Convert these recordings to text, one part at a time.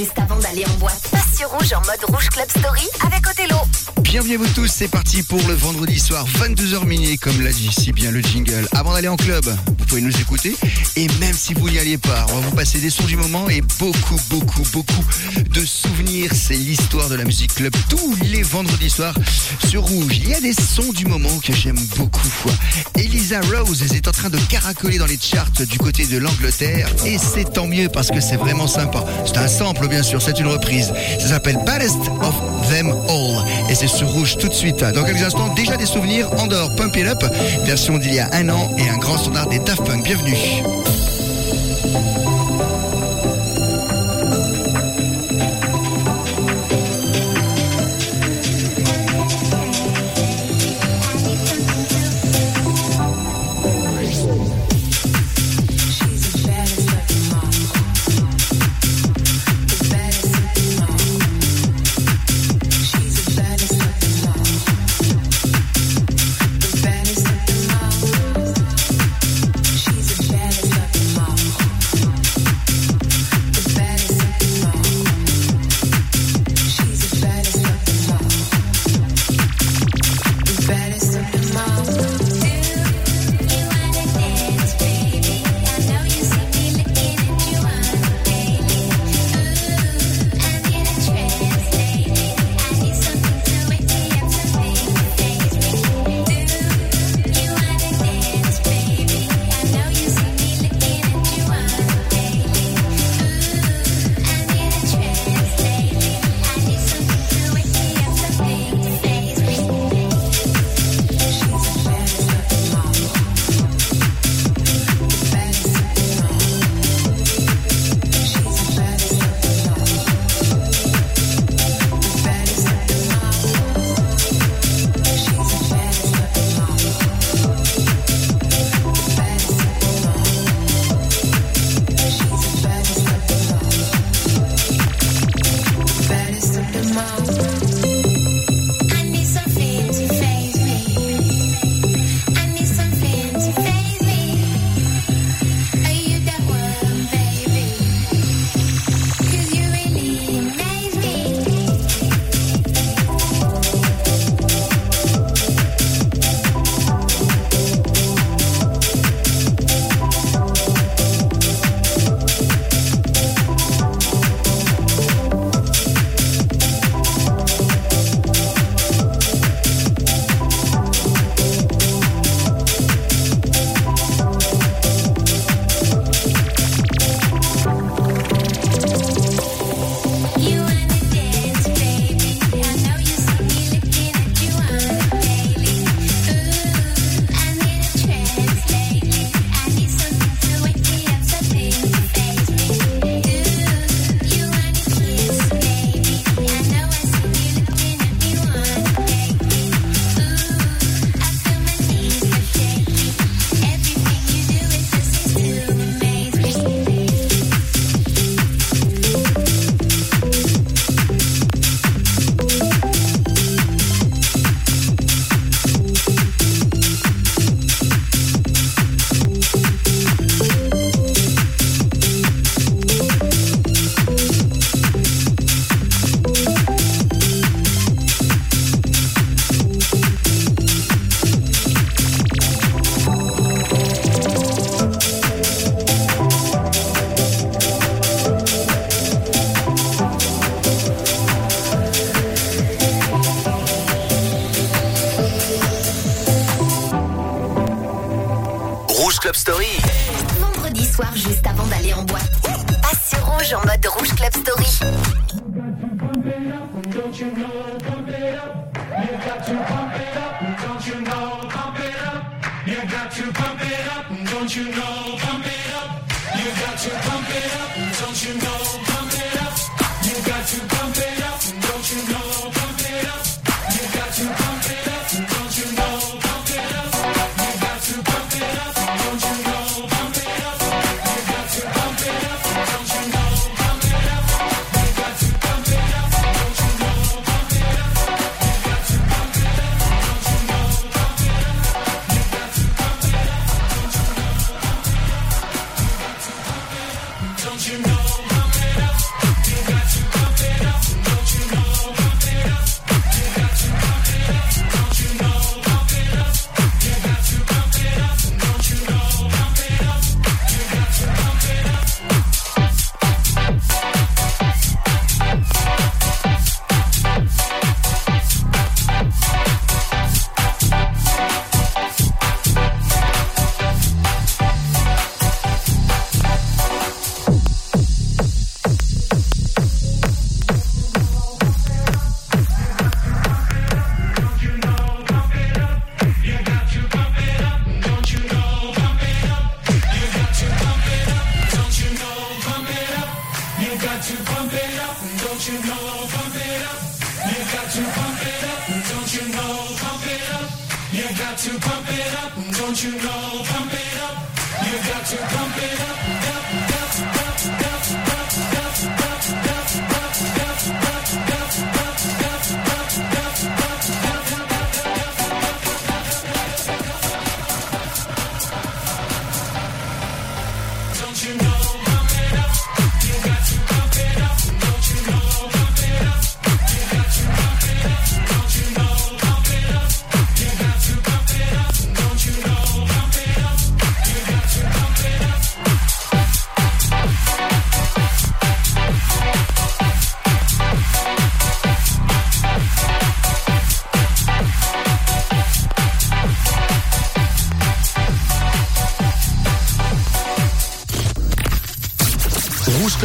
juste avant d'aller en boîte. Passe sur Rouge en mode Rouge Club Story avec Othello. Bienvenue à vous tous, c'est parti pour le vendredi soir, 22h minuit, comme l'a dit si bien le jingle. Avant d'aller en club, vous pouvez nous écouter. Et même si vous n'y alliez pas, on va vous passer des sons du moment et beaucoup, beaucoup, beaucoup de souvenirs. C'est l'histoire de la musique club tous les vendredis soirs sur Rouge. Il y a des sons du moment que j'aime beaucoup. Elisa Rose est en train de caracoler dans les charts du côté de l'Angleterre. Et c'est tant mieux parce que c'est vraiment sympa. C'est un sample, bien sûr, c'est une reprise. Ça s'appelle Baddest of Them All. Rouge tout de suite. Dans quelques instants, déjà des souvenirs. Andorre Pump It Up, version d'il y a un an et un grand standard des Daft. Bienvenue.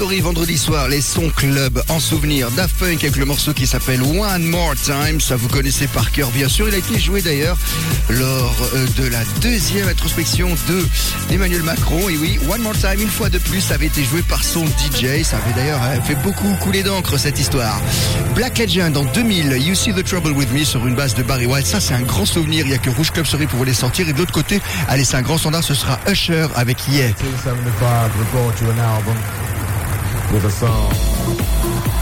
Vendredi soir, les sons club en souvenir Daft avec le morceau qui s'appelle One More Time. Ça vous connaissez par cœur bien sûr. Il a été joué d'ailleurs lors euh, de la deuxième introspection de Emmanuel Macron. Et oui, One More Time, une fois de plus, ça avait été joué par son DJ. Ça avait d'ailleurs euh, fait beaucoup couler d'encre cette histoire. Black Legend en 2000, You See the Trouble With Me sur une base de Barry White. Ça c'est un grand souvenir. Il n'y a que Rouge Club Story pour les sortir. Et de l'autre côté, allez c'est un grand standard, ce sera Usher avec Yeah. With a song.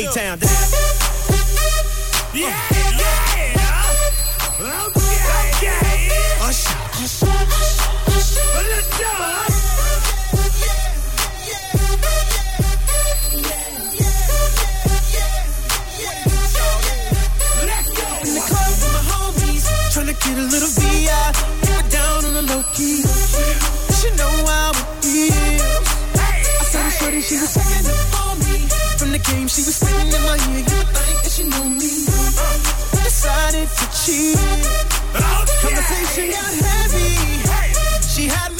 A-Town. Yeah, yeah. Okay, yeah. Usher, get a little VI. Down on the low key. She know how it feels. Hey, I said, hey, shorty, she was taking the game, she was spitting in my ear. You think that she knew me. Decided to cheat. Oh, Conversation got heavy. She had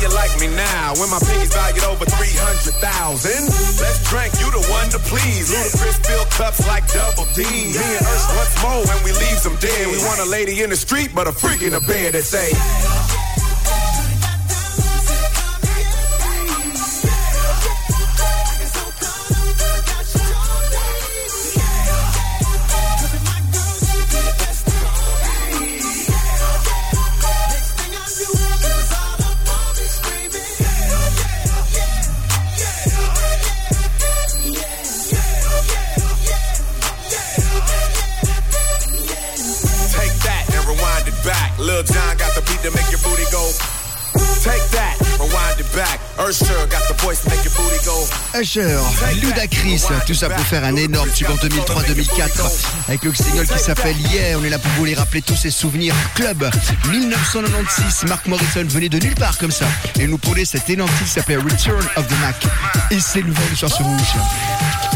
You like me now when my pinkies valued over 300,000? Let's drink, you the one to please. Ludacris fill cups like double D. Me and Ursh once more when we leave them dead. We want a lady in the street, but a freak in the bed that say, Ludacris, tout ça pour faire un énorme tube en 2003-2004 avec le single qui s'appelle Yeah. On est là pour vous les rappeler tous ces souvenirs. Club 1996, Mark Morrison venait de nulle part comme ça et nous prenait cet énorme qui s'appelle Return of the Mac. Et c'est le vent du soir sur Rouge.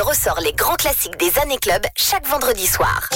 Ressort les grands classiques des années club chaque vendredi soir.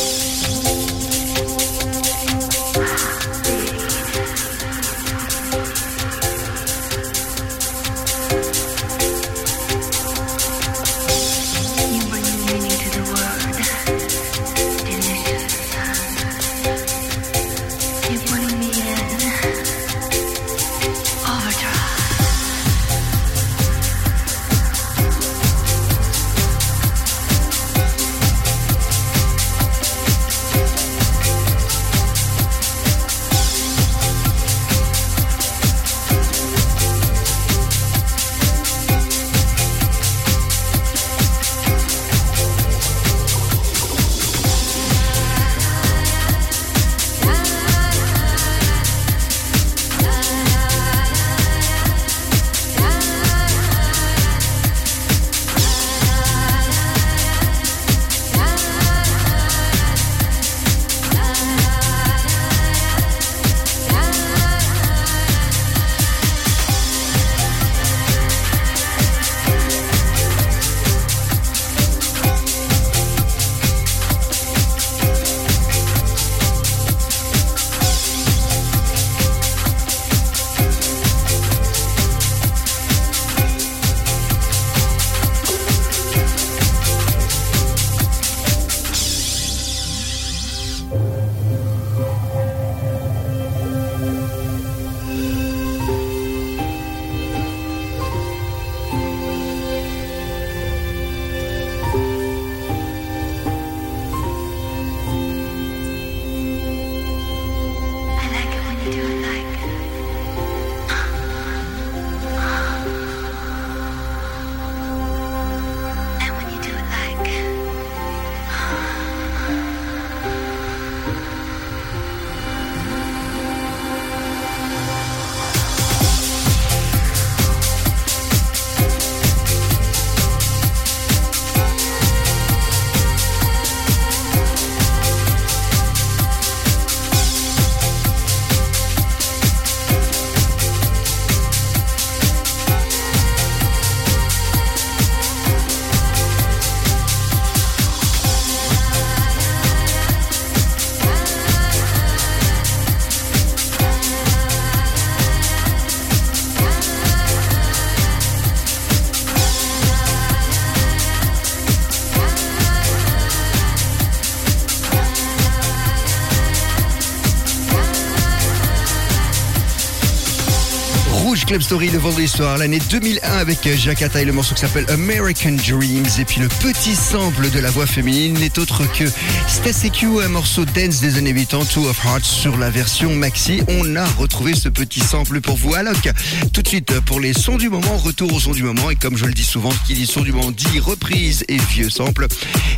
Club Story le vendredi soir, l'année 2001 avec Jacques Attah et le morceau qui s'appelle American Dreams. Et puis le petit sample de la voix féminine n'est autre que Stacy Q, un morceau dance des années 80, Two of Hearts sur la version maxi. On a retrouvé ce petit sample pour vous. Alloc, tout de suite pour les sons du moment, retour au son du moment. Et comme je le dis souvent, qui dit son du moment dit reprise et vieux sample.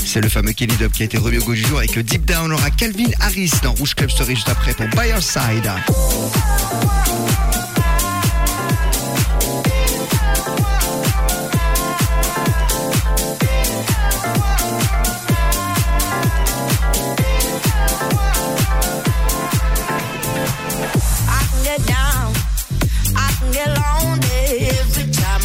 C'est le fameux Kenny Dub qui a été remis au goût du jour avec Deep Down. On aura Calvin Harris dans Rouge Club Story juste après pour By Your Side.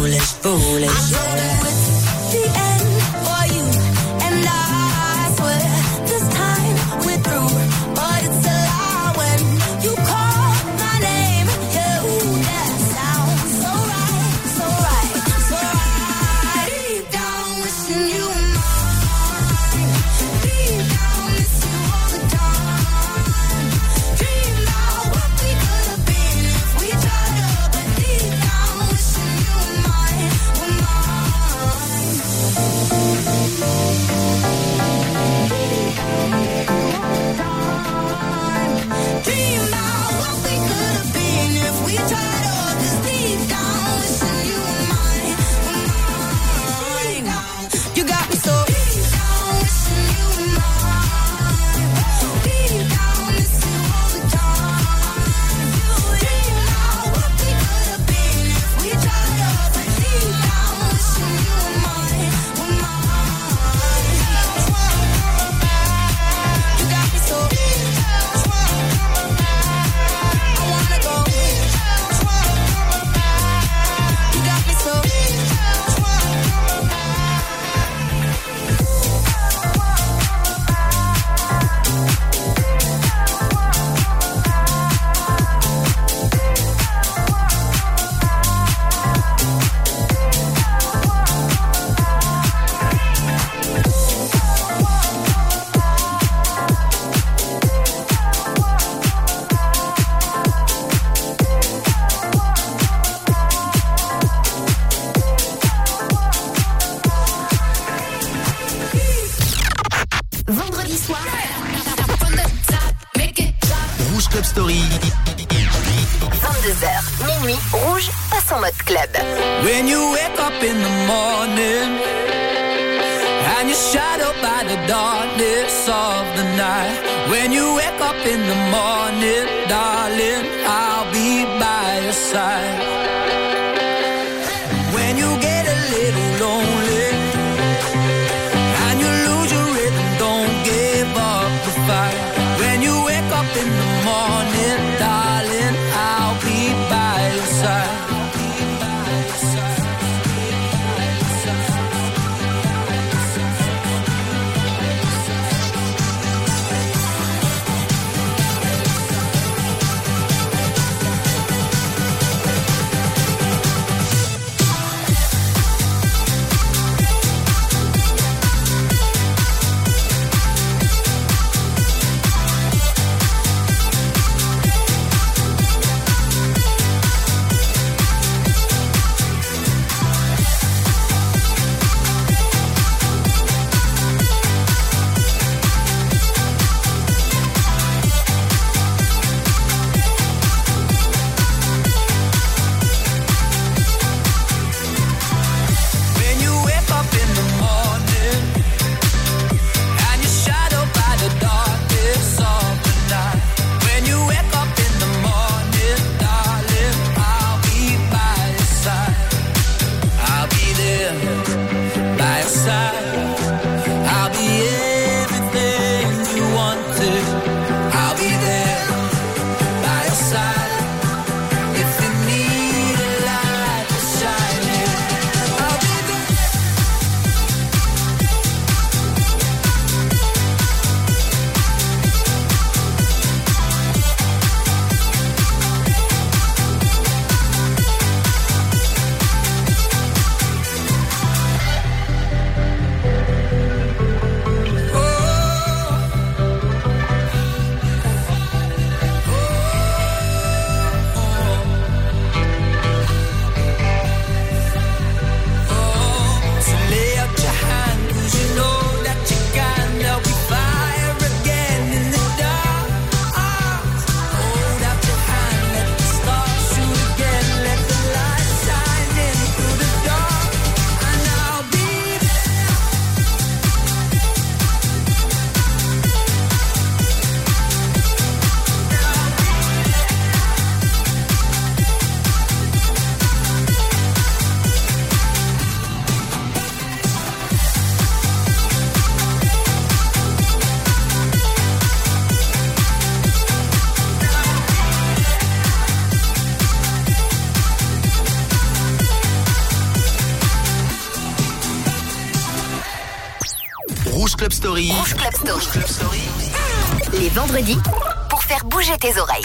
foolish, foolish. And you're shadowed by the darkness of the night. When you wake up in the morning, darling, I'll be by your side. When you get a little lonely. Rouge Club Story. Les vendredis, pour faire bouger tes oreilles.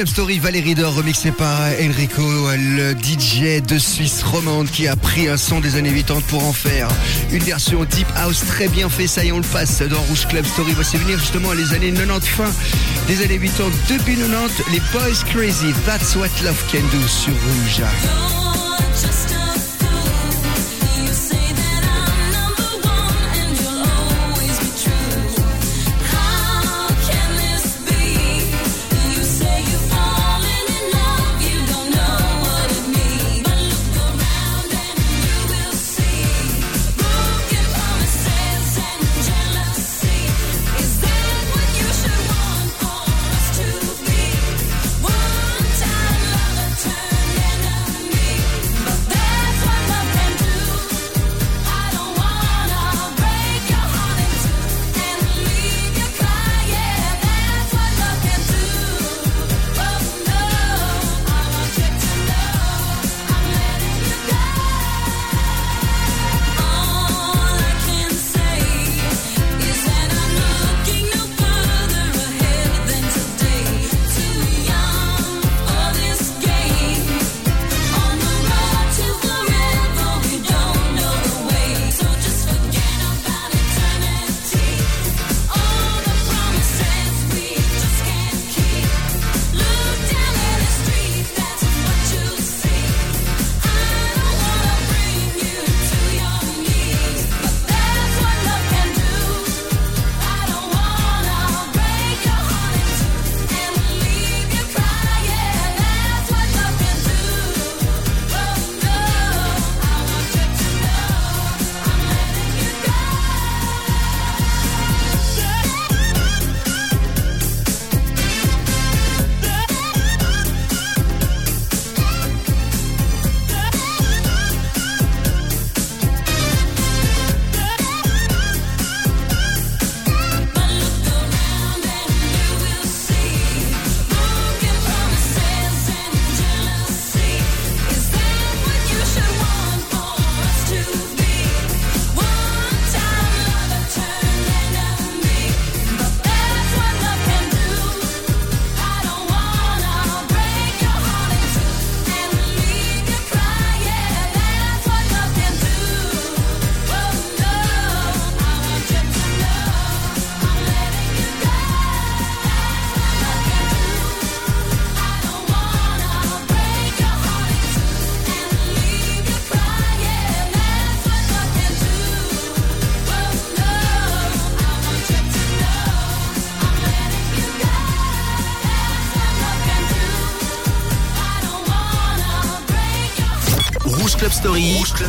Club Story, Valérie Dor, remixé par Enrico, le DJ de Suisse romande qui a pris un son des années 80 pour en faire une version type house très bien fait. Ça y est, on le passe dans Rouge Club Story. Voici venir justement les années 90, fin des années 80, depuis 90, les Boys Crazy. That's what love can do sur Rouge.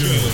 Show.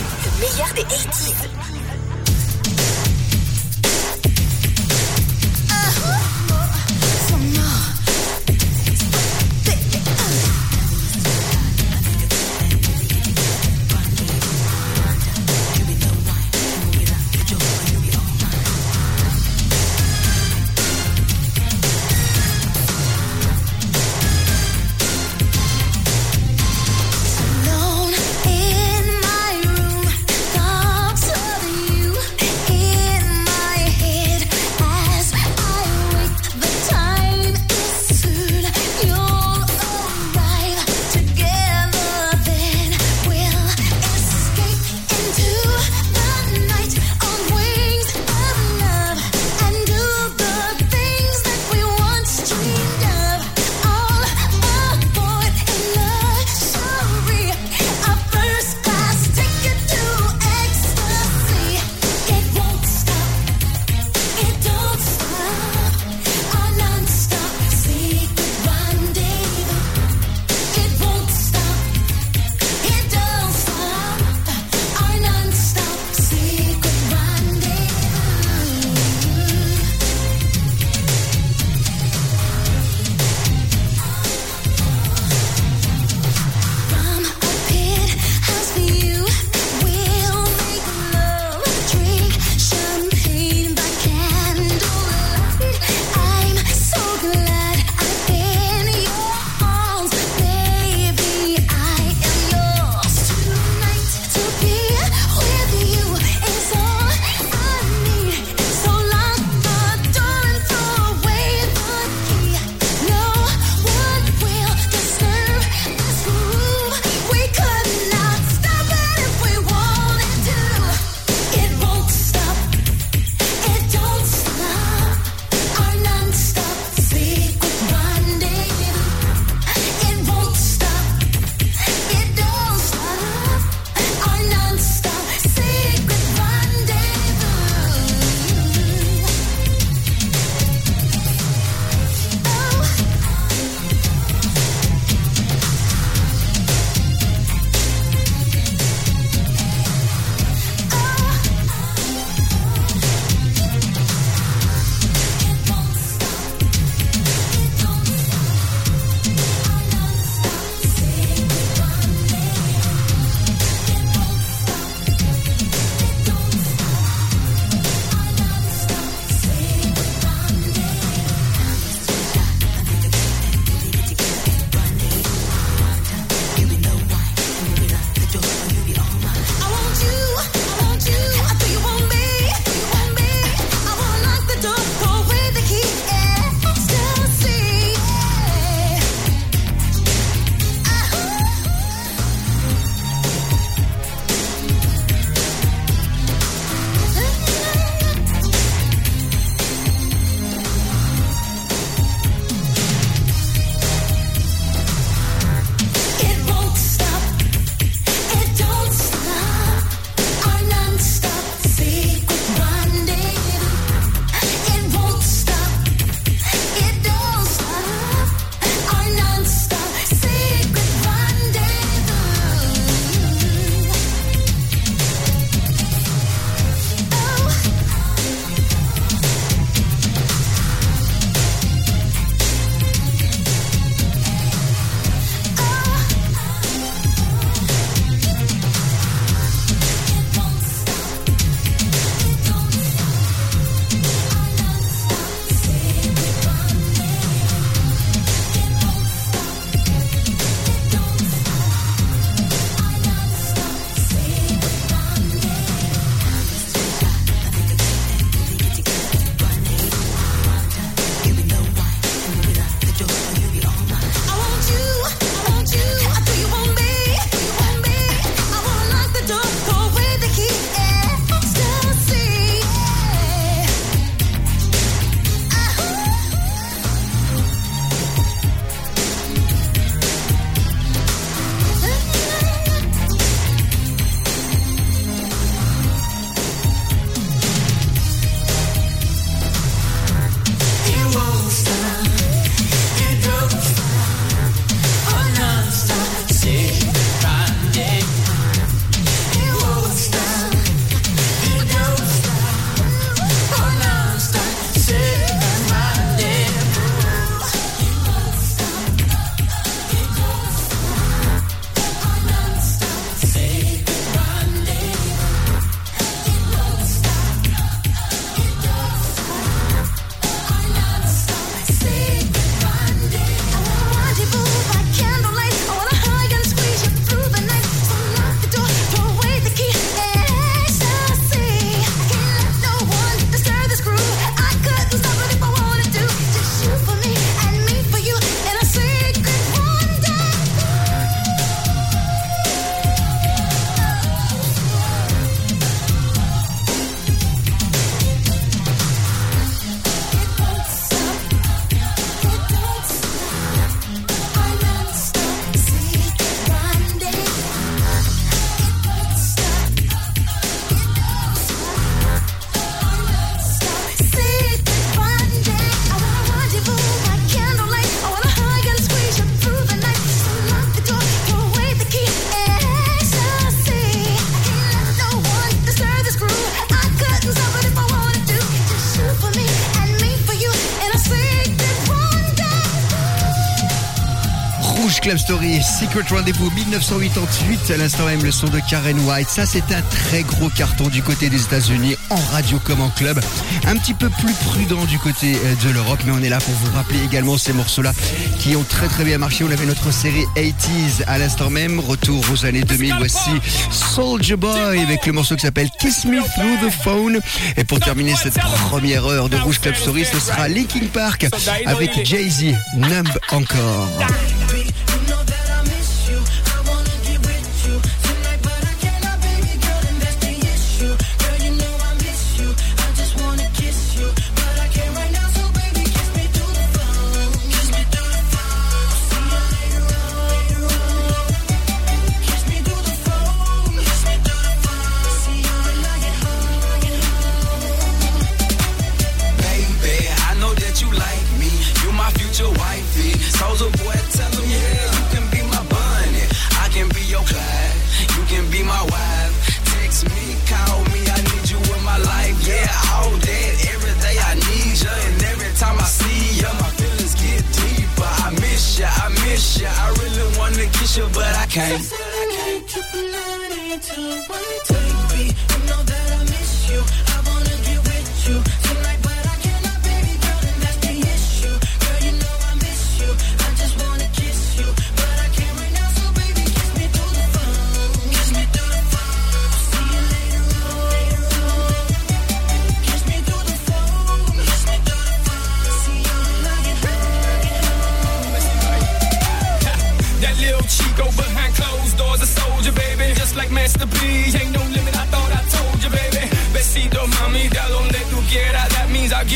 Club Story, Secret Rendezvous 1988, à l'instant même le son de Karen White. Ça, c'est un très gros carton du côté des États-Unis, en radio comme en club. Un petit peu plus prudent du côté euh, de l'Europe, mais on est là pour vous rappeler également ces morceaux-là qui ont très très bien marché. On avait notre série 80s à l'instant même. Retour aux années 2000, voici Soldier Boy avec le morceau qui s'appelle Kiss Me Through the Phone. Et pour terminer cette première heure de Rouge Club Story, ce sera Linkin Park avec Jay-Z, Numb encore.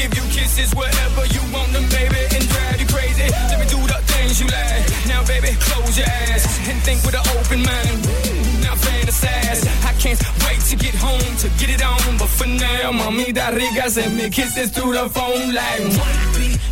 Give you kisses wherever you want them, baby, and drive you crazy. Let me do the things you like. Now, baby, close your eyes and think with an open mind. Now fantasize. I can't wait to get home to get it on, but for now, mami, da rica, send me kisses through the phone like.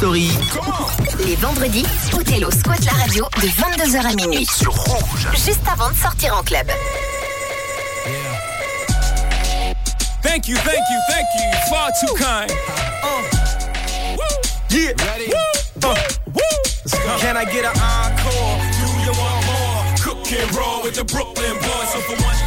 Story. Les vendredis, Othello squatte la radio de 22h à minuit. Sur Rouge. Juste avant de sortir en club. Thank you, thank you, thank you. Far too kind. Uh, yeah. Ready? Uh. Can I get an encore? Do you want more? Cook and roll with the Brooklyn boys. So for one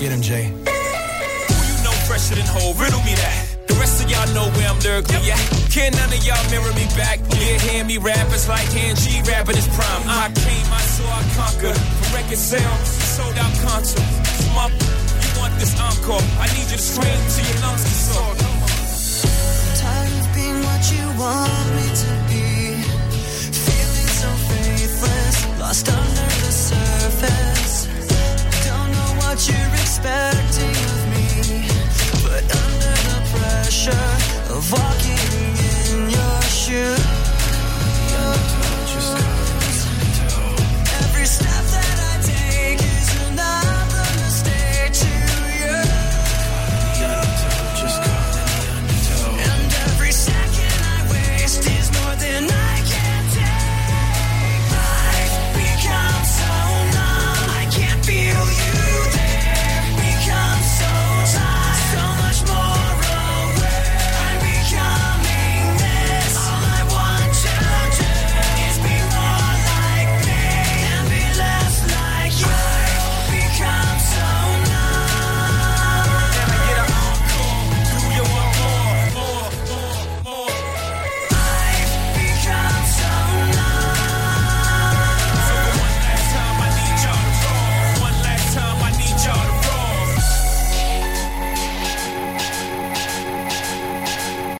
Get him, Jay. Who you know fresher than whole? Riddle me that. The rest of y'all know where I'm lyrically at. Can none of y'all mirror me back? Yeah, hear me rap, it's like hearing G rap in his prime. I came, I saw, I conquered. For record sales, sold out concert. My, you want this encore? I need you to scream till your lungs can soar. Tired of being what you want me to be. Feeling so faithless, lost under the surface what you're expecting of me. But under the pressure of walking in your shoes.